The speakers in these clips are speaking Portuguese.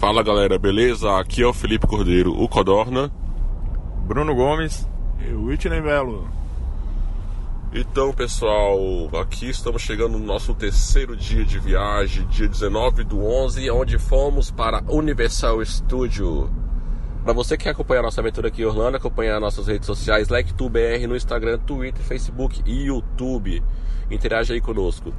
Fala galera, beleza? Aqui é o Felipe Cordeiro, o Codorna. Bruno Gomes. E o Whitney Melo. Então, pessoal, aqui estamos chegando no nosso terceiro dia de viagem, dia 19 do 11, onde fomos para Universal Studio. Para você que quer acompanhar nossa aventura aqui em Orlando, acompanhar nossas redes sociais, LectuBR no Instagram, Twitter, Facebook e YouTube. Interage aí conosco.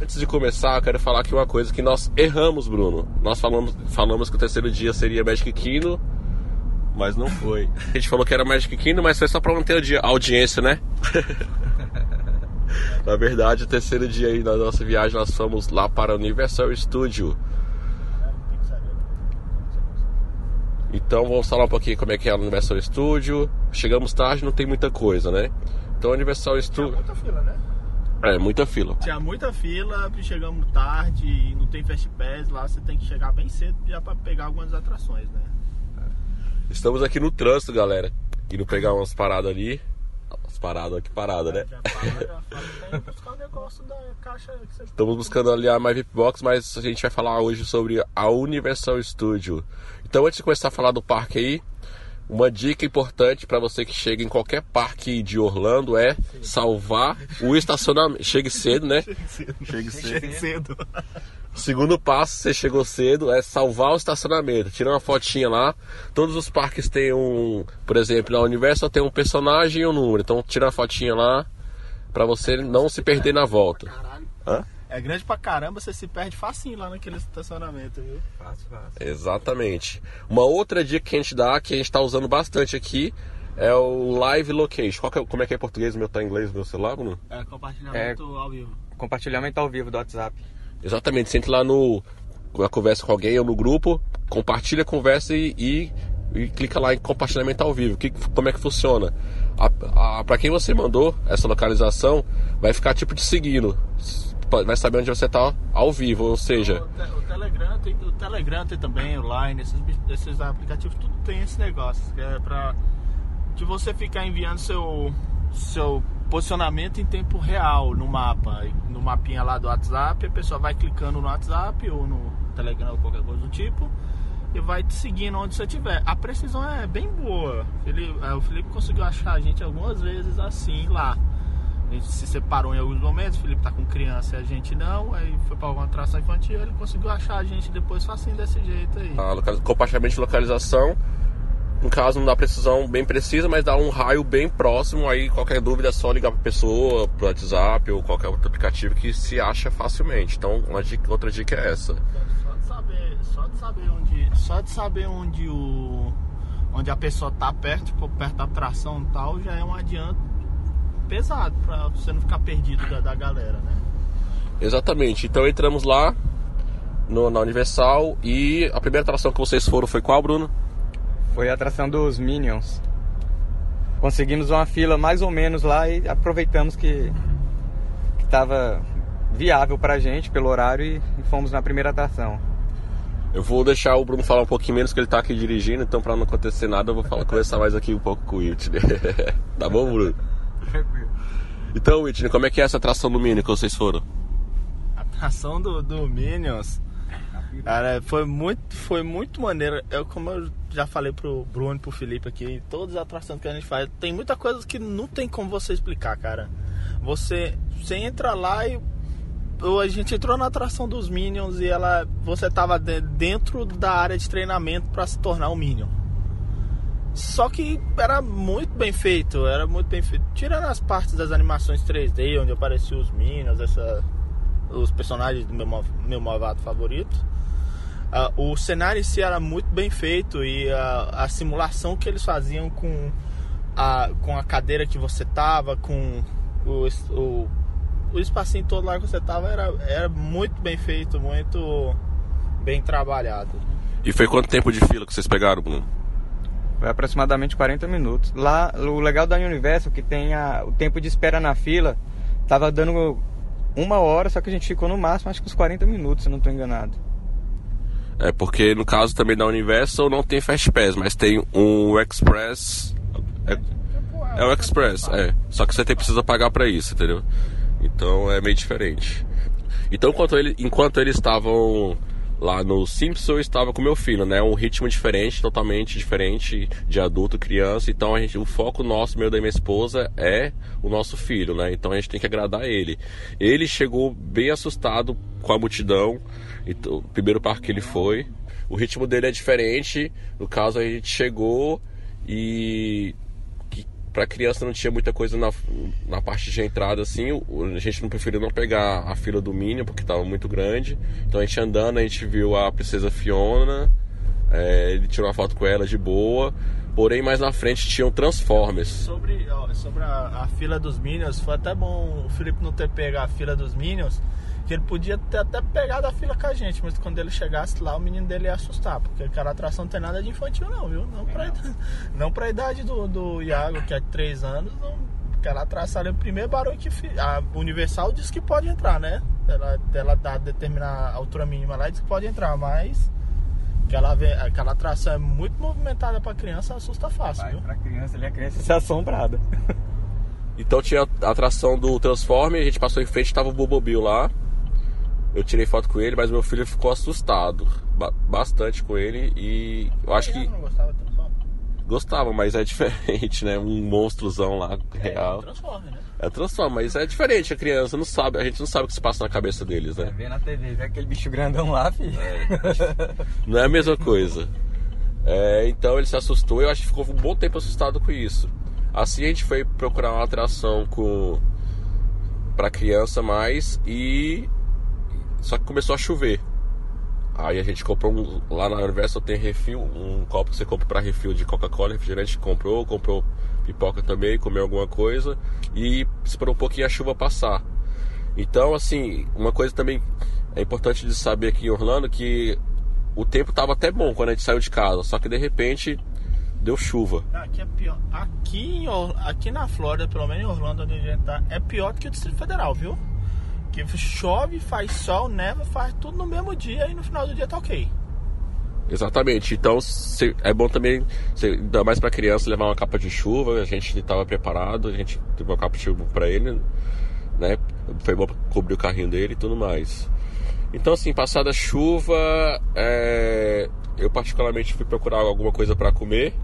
Antes de começar, eu quero falar aqui uma coisa que nós erramos, Bruno. Nós falamos, falamos que o terceiro dia seria Magic Kingdom, mas não foi. A gente falou que era Magic Kingdom, mas foi só para manter a audiência, né? Na verdade, o terceiro dia aí da nossa viagem nós fomos lá para o Universal Studio. Então vamos falar um pouquinho como é que é o Universal Studio. Chegamos tarde, não tem muita coisa, né? Então Universal Studio. Muita fila, né? É, muita fila. Tinha muita fila, chegamos tarde e não tem Fast Pass lá, você tem que chegar bem cedo já para pegar algumas atrações, né? Estamos aqui no trânsito, galera. Indo pegar umas paradas ali. As paradas, que parada, né? Já já buscar o negócio da caixa que você Estamos buscando ali a My VIP Box, mas a gente vai falar hoje sobre a Universal Studio. Então, antes de começar a falar do parque aí, uma dica importante para você que chega em qualquer parque de Orlando é salvar o estacionamento. Chegue cedo, né? Chegue cedo. cedo. Segundo passo, você chegou cedo, é salvar o estacionamento. Tira uma fotinha lá. Todos os parques têm um, por exemplo, na Universal tem um personagem e um número. Então tira uma fotinha lá para você não se perder na volta. Caralho. Hã? É grande pra caramba, você se perde facinho lá naquele estacionamento, viu? Fácil, fácil. Exatamente. Uma outra dica que a gente dá, que a gente está usando bastante aqui, é o Live Location. Qual que é- como é que é em português? O meu tá em inglês, o meu celular, Bruno? É compartilhamento ao vivo. Compartilhamento ao vivo do WhatsApp. Exatamente. Você entra lá no na conversa com alguém ou no grupo, compartilha a conversa e, e, e clica lá em compartilhamento ao vivo. Que, como é que funciona? A, a, para quem você mandou essa localização, vai ficar tipo te seguindo. Vai saber onde você tá ao vivo, ou seja, O, o Telegram tem, o Telegram tem também, o Line, esses, esses aplicativos, tudo tem esse negócio. Que é pra de você ficar enviando seu, seu posicionamento em tempo real no mapa. No mapinha lá do WhatsApp, a pessoa vai clicando no WhatsApp ou no Telegram ou qualquer coisa do tipo. E vai te seguindo onde você estiver. A precisão é bem boa. É, o Felipe conseguiu achar a gente algumas vezes assim lá. A gente se separou em alguns momentos, o Felipe tá com criança e a gente não, aí foi pra alguma atração infantil, ele conseguiu achar a gente depois facinho desse jeito aí. a loca- compartilhamento de localização. No caso, não dá precisão bem precisa, mas dá um raio bem próximo. Aí, qualquer dúvida é só ligar para pessoa, pro WhatsApp ou qualquer outro aplicativo que se acha facilmente. Então, uma dica- outra dica é essa. Só de saber, só de saber onde, só de saber onde o onde a pessoa tá perto, tipo, perto da atração e tal, já é um adianto pesado pra você não ficar perdido da, da galera, né? Exatamente. Então, entramos lá no- na Universal e a primeira atração que vocês foram foi qual, Bruno? Foi a atração dos Minions. Conseguimos uma fila mais ou menos lá e aproveitamos que estava viável pra gente pelo horário e, e fomos na primeira atração. Eu vou deixar o Bruno falar um pouquinho menos, que ele tá aqui dirigindo, então para não acontecer nada, eu vou falar, conversar mais aqui um pouco com o Whitney. tá bom, Bruno? Tranquilo. Então, Whitney, como é que é essa atração do Mini que vocês foram? A atração do, do Minions, cara, foi muito, foi muito maneiro. Eu, como eu já falei pro Bruno e pro Felipe aqui, todas as atrações que a gente faz, tem muita coisa que não tem como você explicar, cara. Você, você entra lá e a gente entrou na atração dos Minions e ela, você tava de- dentro da área de treinamento para se tornar um Minion. Só que era muito bem feito, era muito bem feito. Tirando as partes das animações 3D, onde apareciam os Minions, essa, os personagens do meu, meu malvado favorito. Ah, o cenário em si era muito bem feito e a, a simulação que eles faziam com a, com a cadeira que você tava, com o, o, o espacinho todo lá que você tava, era, era muito bem feito, muito bem trabalhado. E foi quanto tempo de fila que vocês pegaram, Bruno? Foi aproximadamente 40 minutos. Lá, o legal da Universal é que tem a- o tempo de espera na fila, tava dando uma hora, só que a gente ficou no máximo, acho que uns 40 minutos, se não estou enganado. É porque no caso também da Universal não tem Fast Pass, mas tem um Express. É, é o Express, é. Só que você tem, precisa pagar pra isso, entendeu? Então é meio diferente. Então enquanto, ele, enquanto eles estavam lá no Simpson eu estava com meu filho, né? Um ritmo diferente, totalmente diferente de adulto, criança. Então a gente, o foco nosso, meu da minha esposa, é o nosso filho, né? Então a gente tem que agradar ele. Ele chegou bem assustado com a multidão, então, o primeiro parque que ele foi. O ritmo dele é diferente. No caso a gente chegou e para criança não tinha muita coisa na, na parte de entrada assim. A gente não preferiu não pegar a fila do Minion porque estava muito grande. Então a gente andando, a gente viu a princesa Fiona. É, ele tirou uma foto com ela de boa. Porém, mais na frente tinham Transformers. Sobre, sobre a, a, fila dos Minions, foi até bom o Felipe não ter pegado a fila dos Minions que ele podia ter até pegado a fila com a gente, mas quando ele chegasse lá, o menino dele ia assustar, porque aquela atração não tem nada de infantil não, viu? Não pra, idade, não pra idade do, do Iago, que é de 3 anos, não, aquela atração ali, o primeiro barulho que a Universal diz que pode entrar, né? Ela, ela dá determinar a altura mínima lá e diz que pode entrar, mas aquela, aquela atração é muito movimentada pra criança, assusta fácil, Vai, viu? Pra criança ali, a criança se assombrada. Então tinha a atração do Transforme, a gente passou em frente, tava o Bobobil lá. Eu tirei foto com ele, mas meu filho ficou assustado bastante com ele e eu acho que. Não gostava Gostava, mas é diferente, né? Um monstrozão lá real. É, transforma, né? É transforma, mas é diferente. A criança não sabe, a gente não sabe o que se passa na cabeça deles, né? É, vê na TV, vê aquele bicho grandão lá, filho. É. Não é a mesma coisa. É, então ele se assustou e eu acho que ficou um bom tempo assustado com isso. Assim a gente foi procurar uma atração com para criança mais e só que começou a chover. Aí a gente comprou um, lá na Universal tem refil, um copo que você compra para refil de Coca-Cola, refrigerante, comprou, comprou pipoca também, comeu alguma coisa e esperou um pouquinho a chuva passar. Então, assim, uma coisa também é importante de saber aqui em Orlando que o tempo estava até bom quando a gente saiu de casa, só que de repente deu chuva. Aqui é pior. Aqui, aqui na Flórida, pelo menos em Orlando, onde a gente tá, é pior do que o Distrito Federal, viu? Que chove, faz sol, neva, faz tudo no mesmo dia e no final do dia tá ok. Exatamente. Então é bom também, ainda mais para criança, levar uma capa de chuva. A gente estava preparado, a gente teve uma capa de chuva para ele, né? Foi bom cobrir o carrinho dele e tudo mais. Então, assim, passada a chuva, é... eu particularmente fui procurar alguma coisa para comer.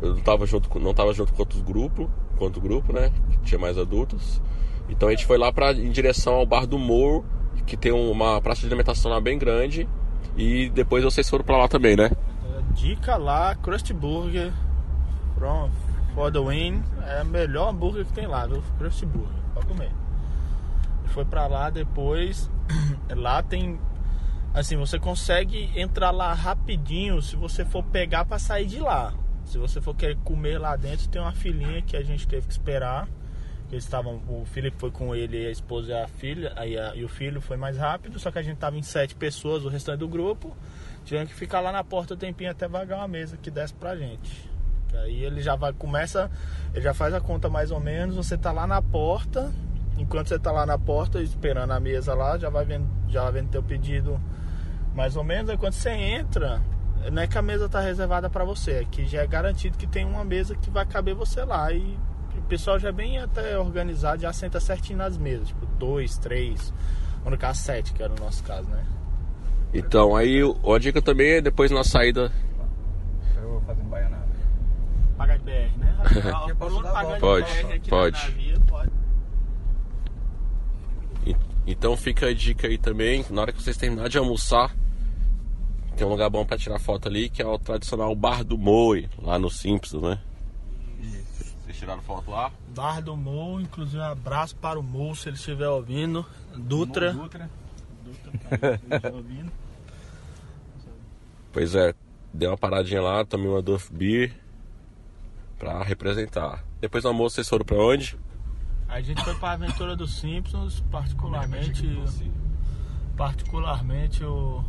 Eu não estava junto, não tava junto com outros grupos, com outro grupo, né? Tinha mais adultos. Então a gente foi lá pra, em direção ao Bar do Morro, que tem uma praça de alimentação lá bem grande. E depois vocês foram pra lá também, né? Dica lá, Krusty Burger from for the win. É o melhor hambúrguer que tem lá, viu? Krusty Burger, pra comer. Foi pra lá depois. lá tem. Assim, você consegue entrar lá rapidinho se você for pegar para sair de lá. Se você for querer comer lá dentro, tem uma filinha que a gente teve que esperar. Eles estavam, o Felipe foi com ele, a esposa e a filha, aí a, e o filho foi mais rápido, só que a gente tava em sete pessoas, o restante do grupo, tivemos que ficar lá na porta o tempinho até vagar uma mesa que desce pra gente. Aí ele já vai, começa, ele já faz a conta mais ou menos, você tá lá na porta, enquanto você tá lá na porta esperando a mesa lá, já vai vendo, já vai vendo teu pedido mais ou menos, aí quando você entra, não é que a mesa tá reservada para você, é que já é garantido que tem uma mesa que vai caber você lá e pessoal já é bem até organizado, já senta certinho nas mesas, tipo dois, três, ou no caso sete, que era o nosso caso, né? Então, aí a dica também é depois na saída. Eu vou fazer um baianada. Pagar de BR, né? pode, pode. pode. Então fica a dica aí também, na hora que vocês terminarem de almoçar, tem um lugar bom para tirar foto ali, que é o tradicional Bar do Moi, lá no Simpsons, né? Tiraram foto lá? Bar do Morro, inclusive um abraço para o Morro se ele estiver ouvindo. Dutra. Dutra. Dutra tá ouvindo. Pois é, dei uma paradinha lá, tomei uma Duff Beer pra representar. Depois do almoço vocês foram pra onde? A gente foi pra Aventura dos Simpsons, particularmente. Particularmente o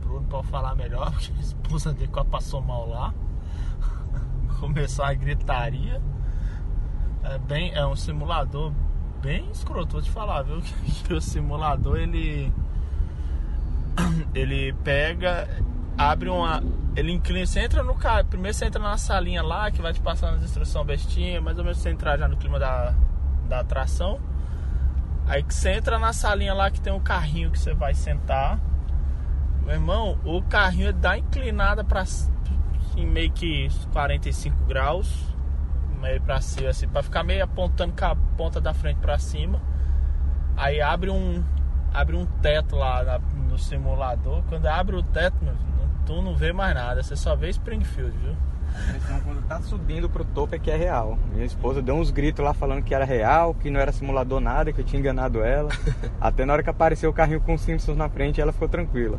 Bruno pode falar melhor, porque a esposa dele passou mal lá. Começou a gritaria. É, bem, é um simulador bem escroto, vou te falar, viu? Que o simulador ele. Ele pega, abre uma. Ele inclina, você entra no carro. Primeiro você entra na salinha lá que vai te passando as instruções bestinha, mais ou menos você entrar já no clima da, da atração. Aí que você entra na salinha lá que tem um carrinho que você vai sentar. Meu irmão, o carrinho dá inclinada em meio que 45 graus, meio pra cima, assim, pra ficar meio apontando com a ponta da frente pra cima. Aí abre um, abre um teto lá na, no simulador. Quando abre o teto, meu, tu não vê mais nada, você só vê Springfield, viu? Então, quando tá subindo pro topo é que é real. Minha esposa deu uns gritos lá falando que era real, que não era simulador nada, que eu tinha enganado ela. Até na hora que apareceu o carrinho com os Simpsons na frente, ela ficou tranquila.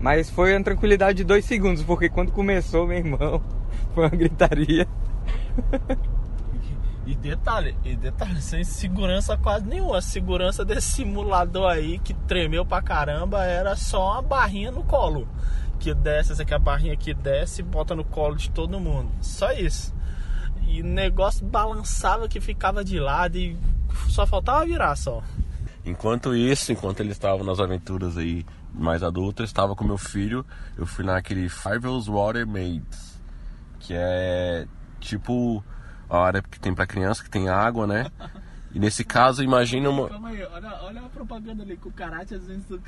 Mas foi uma tranquilidade de dois segundos, porque quando começou, meu irmão, foi uma gritaria. E detalhe, e detalhe, sem segurança quase nenhuma. A segurança desse simulador aí que tremeu pra caramba era só uma barrinha no colo. Que desce, essa aqui é a barrinha que desce e bota no colo de todo mundo. Só isso. E o negócio balançava que ficava de lado e só faltava virar só. Enquanto isso, enquanto eles estavam nas aventuras aí mais adultas, estava com meu filho, eu fui naquele Five Water Maids, que é tipo a área que tem para criança, que tem água, né? E nesse caso, imagina uma. Calma aí, olha, olha a propaganda ali com o karate às vezes do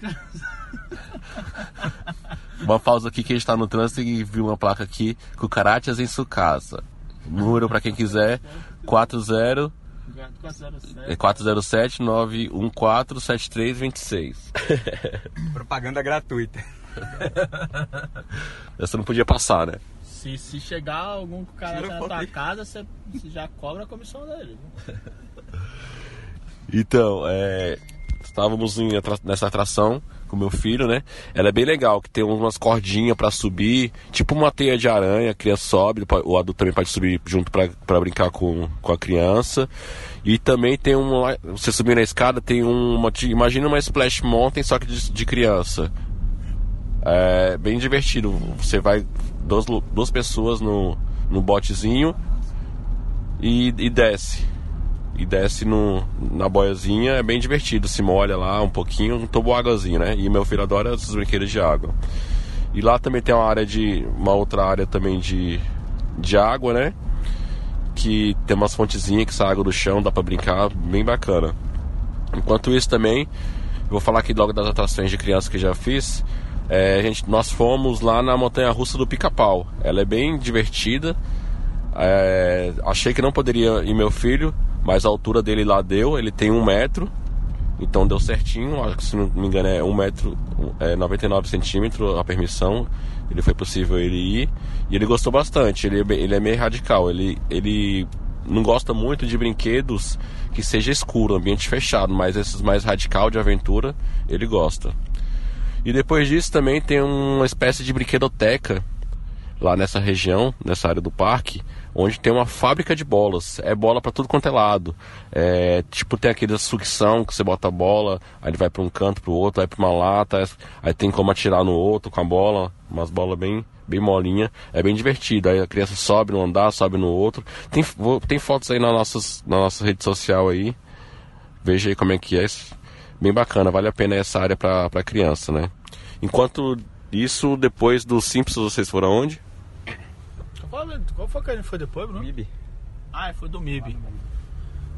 Uma pausa aqui que a gente tá no trânsito e viu uma placa aqui, Cucarachas em sua casa. Número para quem quiser, 40 é 407 914 7326. Propaganda gratuita. Essa não podia passar, né? Se, se chegar algum cara na tua casa, você, você já cobra a comissão dele. Então, é, estávamos em, nessa atração com meu filho, né? Ela é bem legal, que tem umas cordinhas para subir, tipo uma teia de aranha, a criança sobe, o adulto também pode subir junto para brincar com, com a criança. E também tem um. Você subir na escada, tem uma. Imagina uma Splash Mountain, só que de, de criança. É bem divertido. Você vai duas, duas pessoas no, no botezinho e, e desce e desce no, na boiazinha, é bem divertido, se molha lá um pouquinho, um toboáguazinho, né? E meu filho adora esses brinquedos de água. E lá também tem uma área de. uma outra área também de, de água, né? Que tem umas fontezinhas que sai água do chão, dá pra brincar, bem bacana. Enquanto isso também, vou falar aqui logo das atrações de criança que já fiz. É, gente, nós fomos lá na montanha russa do Pica-Pau. Ela é bem divertida. É, achei que não poderia ir meu filho, mas a altura dele lá deu, ele tem um metro, então deu certinho, se não me engano é um metro, é 99 centímetros a permissão, ele foi possível ele ir, e ele gostou bastante, ele, é ele é meio radical, ele, ele não gosta muito de brinquedos que seja escuro, ambiente fechado, mas esses mais radical de aventura, ele gosta. E depois disso também tem uma espécie de brinquedoteca lá nessa região, nessa área do parque, onde tem uma fábrica de bolas. É bola para tudo quanto é lado. É, tipo, tem aquele sucção que você bota a bola, aí ele vai para um canto, para o outro, vai para uma lata, aí tem como atirar no outro com a bola, umas bolas bem bem molinha, é bem divertido. Aí a criança sobe no andar, sobe no outro. Tem, tem fotos aí na, nossas, na nossa rede social aí. Veja aí como é que é. Bem bacana, vale a pena essa área para criança, né? Enquanto isso, depois do Simpsons, vocês foram aonde? Qual, qual foi que a gente foi depois, Bruno? MIB. Ah, foi do MIB.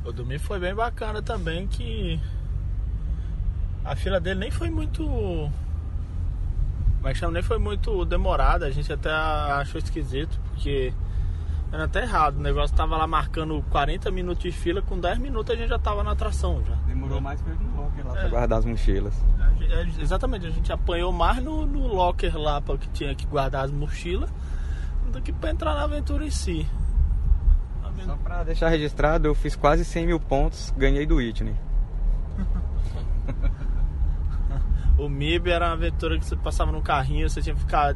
O do MIB foi bem bacana também, que a fila dele nem foi muito. Como é que chama? Nem foi muito demorada. A gente até achou esquisito, porque era até errado. O negócio tava lá marcando 40 minutos de fila, com 10 minutos a gente já tava na atração já. Demorou mais pra ir no locker lá é. pra guardar as mochilas. É, exatamente, a gente apanhou mais no, no locker lá pra que tinha que guardar as mochilas do que para entrar na aventura em si. Só para deixar registrado, eu fiz quase 100 mil pontos, ganhei do Whitney. o MIB era uma aventura que você passava no carrinho, você tinha que ficar.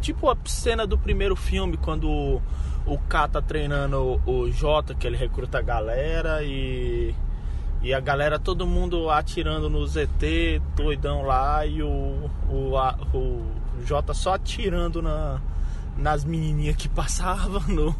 Tipo a cena do primeiro filme, quando o, K tá treinando o, o J, que ele recruta a galera e. E a galera, todo mundo atirando no ZT, doidão lá, e o, o, a, o J só atirando na, nas menininhas que passavam, no,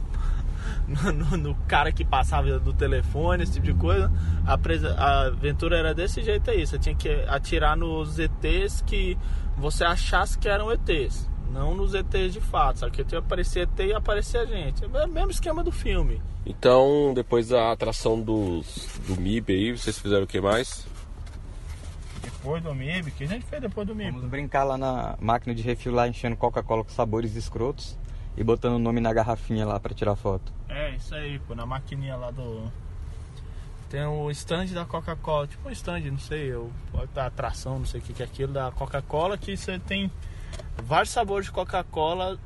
no, no, cara que passava do telefone, esse tipo de coisa. A, a aventura era desse jeito aí. Você tinha que atirar nos ETs que você achasse que eram ETs. Não nos ETs de fato, só que ia aparecer ET e aparecer a gente. É o mesmo esquema do filme. Então, depois da atração dos, do MIB aí, vocês fizeram o que mais? depois do MIB. O que a gente fez depois do MIB? Vamos brincar lá na máquina de refil lá, enchendo Coca-Cola com sabores escrotos e botando o nome na garrafinha lá pra tirar foto. É, isso aí, pô, na maquininha lá do. Tem o stand da Coca-Cola, tipo um stand, não sei, o, a atração, não sei o que, que é aquilo, da Coca-Cola, que você tem vários sabores de Coca-Cola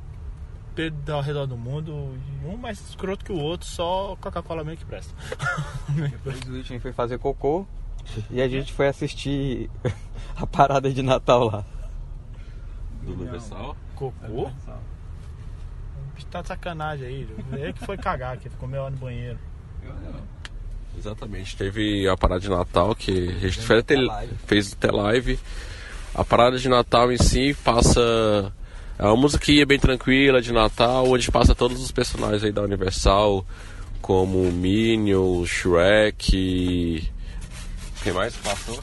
ao redor do mundo, um mais escroto que o outro, só Coca-Cola meio que presta. Depois o Whitney foi fazer cocô e a gente foi assistir a parada de Natal lá. Do Universal. Cocô? O bicho tá de sacanagem aí, ele que foi cagar, que ficou meio hora no banheiro. Exatamente. Teve a parada de Natal que a gente fez até, até live. A parada de Natal em si passa. É uma musiquinha bem tranquila de Natal, onde passa todos os personagens aí da Universal, como o Minion, o Shrek. Quem mais passou?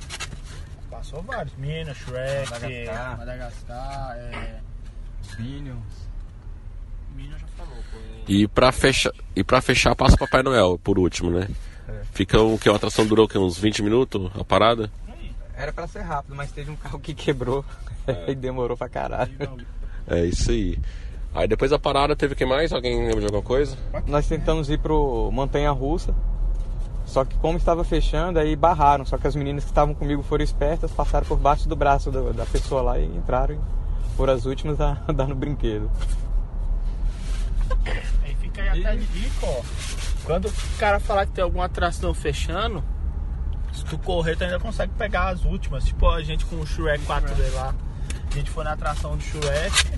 Passou vários, Minas, Shrek, Madagascar. Madagascar, é... Minions. Minas já falou, pô. é- E pra fechar, e pra fechar passa o Papai Noel, por último, né? É. Fica o que? A atração durou o quê? uns 20 minutos a parada? Era pra ser rápido, mas teve um carro que quebrou e demorou pra caralho. É isso aí. Aí depois da parada teve o que mais? Alguém lembra de alguma coisa? Nós tentamos ir pro Montanha Russa, só que como estava fechando, aí barraram. Só que as meninas que estavam comigo foram espertas, passaram por baixo do braço do- da pessoa lá e entraram e foram as últimas a dar no brinquedo. Aí fica aí até de dica, ó. Quando o cara falar que tem alguma atração fechando, se tu correr, tu ainda consegue pegar as últimas. Tipo a gente com o Shrek 4D lá. A gente foi na atração do Shrek.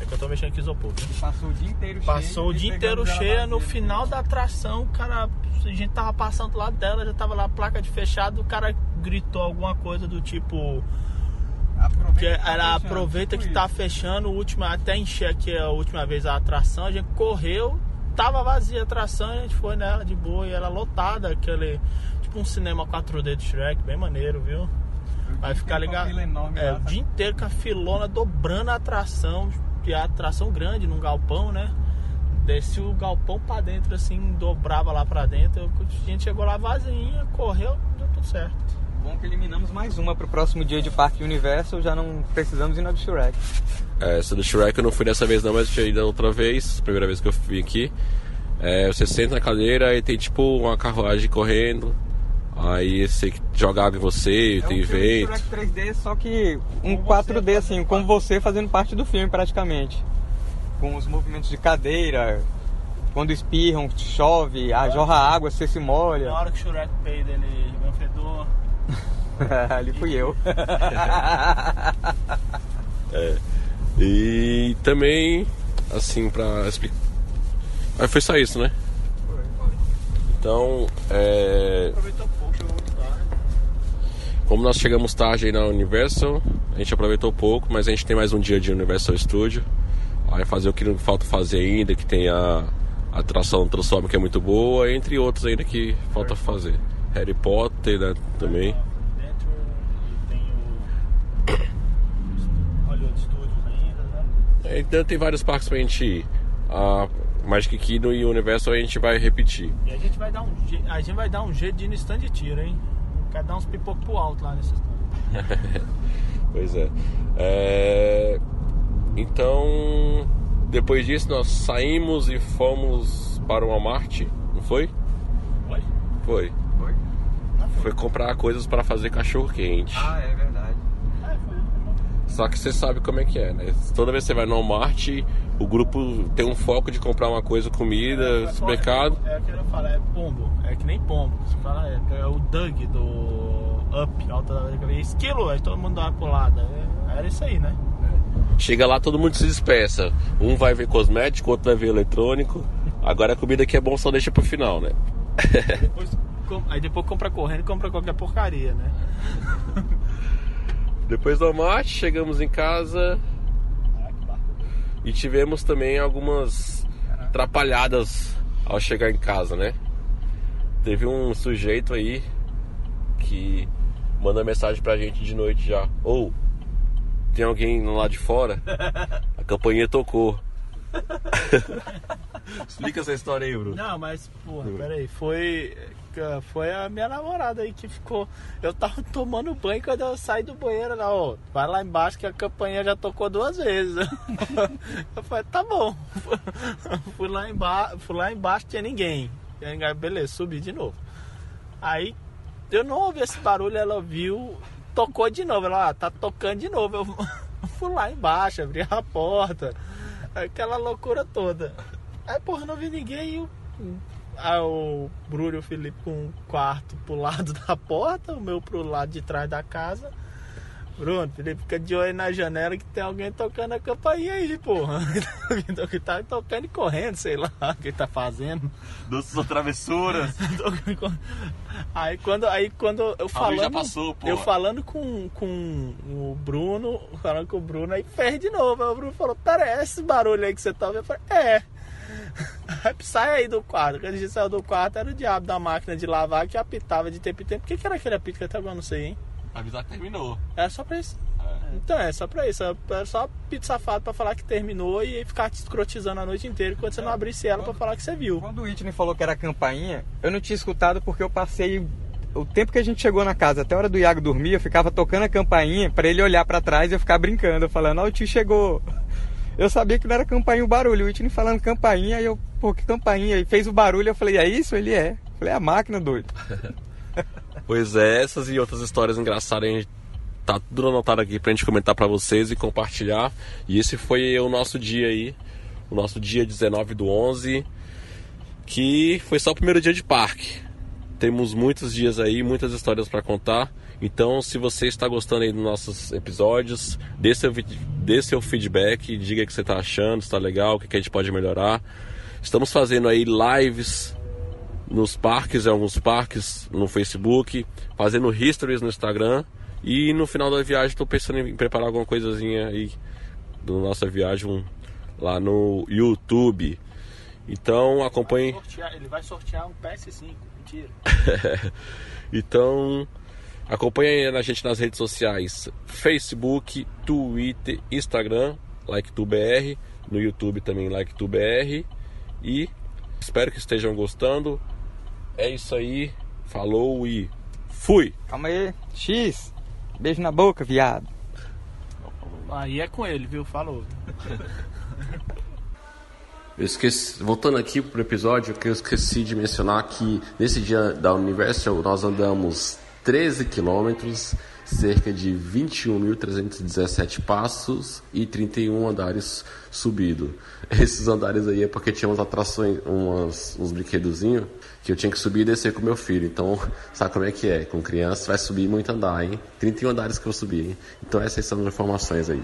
É que eu tô mexendo aqui isopor. viu? Passou o dia inteiro Passou o dia inteiro cheia, no final da atração, o cara. A gente tava passando do lado dela, já tava lá a placa de fechado, o cara gritou alguma coisa do tipo. Que ela aproveita que tá fechando, o último, até encher aqui a última vez a atração, a gente correu, tava vazia a atração, a gente foi nela de boa e era lotada, aquele. Tipo um cinema 4D do Shrek, bem maneiro, viu? Vai ficar ligado. É, o dia inteiro com a filona dobrando a atração, e a atração grande num galpão, né? Desce o galpão pra dentro, assim, dobrava lá pra dentro. A gente chegou lá vazinha, correu, deu tudo certo. Bom que eliminamos mais uma pro próximo dia de Parque Universo, já não precisamos ir na do Shrek. É, essa do Shrek eu não fui dessa vez não, mas eu tinha ido outra vez, primeira vez que eu vim aqui. É, você senta na cadeira e tem tipo uma carruagem correndo. Aí você joga água em você, tem é um de vento. Shrek 3D, só que um Com você 4D, assim, com você fazendo parte do filme praticamente. Com os movimentos de cadeira, quando espirram, chove, a jorra água, você se molha. Na hora que o Shrek peida, ele um fedor. Ali fui eu. E também, assim, pra explicar. Aí foi só isso, né? Então, é, Aproveitou pouco, chegou muito tarde. Como nós chegamos tarde aí na Universal, a gente aproveitou pouco, mas a gente tem mais um dia de Universal Studio. Aí fazer o que não falta fazer ainda, que tem a, atração Transforma que é muito boa, entre outros ainda que falta fazer. Harry Potter né, também. Né? Então tem vários parques pra gente ir. A Magic Kingdom e o Universal a gente vai repetir. E a gente vai dar um a gente vai dar um jeito de ir no stand de tiro, hein? Quer dar uns pipocos pro alto lá nesse stand. Pois é. É, Então, depois disso nós saímos e fomos para o Walmart, não foi? Oi? Foi. Foi? Foi comprar coisas para fazer cachorro quente. Ah, é verdade. Só que você sabe como é que é, né? Toda vez que você vai no Walmart, o grupo tem um foco de comprar uma coisa, comida, supermercado. É o que eu falo, é pombo. É que nem pombo. Você fala, é, é o Doug do Up, alta da esquilo, aí todo mundo dá uma pulada. É, era isso aí, né? Chega lá, todo mundo se dispersa. Um vai ver cosmético, outro vai ver eletrônico. Agora a comida que é bom só deixa pro final, né? Depois, aí depois compra correndo e compra qualquer porcaria, né? Depois do Walmart, chegamos em casa e tivemos também algumas atrapalhadas ao chegar em casa, né? Teve um sujeito aí que manda mensagem pra gente de noite já. Ou tem alguém lá de fora? A campainha tocou. Explica essa história aí, Bruno. Não, mas, porra, peraí, foi. Foi a minha namorada aí que ficou. Eu tava tomando banho quando eu saí do banheiro, ela, ó, vai lá embaixo que a campanha já tocou duas vezes. Eu falei, tá bom. Fui lá embaixo, fui lá embaixo, tinha ninguém. Beleza, subi de novo. Aí eu não ouvi esse barulho, ela viu, tocou de novo. Ela, ah, tá tocando de novo. Eu fui lá embaixo, abri a porta, aquela loucura toda. Aí, porra, não vi ninguém e o, o Bruno e o Felipe com um quarto pro lado da porta, o meu pro lado de trás da casa. Bruno, Felipe, fica de olho na janela que tem alguém tocando a campainha aí, porra. que tá tocando e correndo, sei lá o que tá fazendo. Duas travessuras. aí quando, aí quando eu falando. já passou, porra. Eu falando com, com o Bruno, falando com o Bruno, aí ferre de novo. Aí o Bruno falou: Pera, é esse barulho aí que você tá ouvindo? Eu falei: É. Sai aí do quarto. Quando a gente saiu do quarto, era o diabo da máquina de lavar que apitava de tempo em tempo. O que, que era aquele apito que até agora não sei, hein? Avisar que terminou. É só pra isso. É. Então é só pra isso. É só pito safado pra falar que terminou e ficar te escrotizando a noite inteira enquanto você não abrisse ela pra falar que você viu. Quando o Whitney falou que era campainha, eu não tinha escutado porque eu passei. O tempo que a gente chegou na casa, até a hora do Iago dormir, eu ficava tocando a campainha para ele olhar para trás e eu ficar brincando, falando, ó, oh, o tio chegou. Eu sabia que não era campainha o barulho, o Whitney falando campainha, aí eu, pô, que campainha? E fez o barulho, eu falei, é isso? Ele é. Eu falei, é a máquina, doido. pois é, essas e outras histórias engraçadas a gente tá tudo anotado aqui pra gente comentar para vocês e compartilhar. E esse foi o nosso dia aí, o nosso dia 19 do 11, que foi só o primeiro dia de parque. Temos muitos dias aí, muitas histórias para contar. Então, se você está gostando aí dos nossos episódios, dê seu, dê seu feedback, diga o que você está achando, se está legal, o que a gente pode melhorar. Estamos fazendo aí lives nos parques, em alguns parques no Facebook, fazendo histories no Instagram e no final da viagem estou pensando em preparar alguma coisazinha aí da nossa viagem lá no YouTube. Então acompanhe. Ele vai sortear um PS5, mentira. então acompanhe a gente nas redes sociais: Facebook, Twitter, Instagram, LikeTubeBR, no YouTube também LikeTubeBR. E espero que estejam gostando. É isso aí. Falou e fui! Calma aí, X! Beijo na boca, viado. Aí é com ele, viu? Falou. Eu esqueci, voltando aqui pro episódio, que eu esqueci de mencionar que nesse dia da Universal nós andamos 13 quilômetros, cerca de 21.317 passos e 31 andares subido. Esses andares aí é porque tinha umas atrações, umas, uns brinquedozinhos que eu tinha que subir e descer com meu filho. Então, sabe como é que é? Com criança vai subir muito andar, hein? 31 andares que eu subi, hein? Então essas são as informações aí.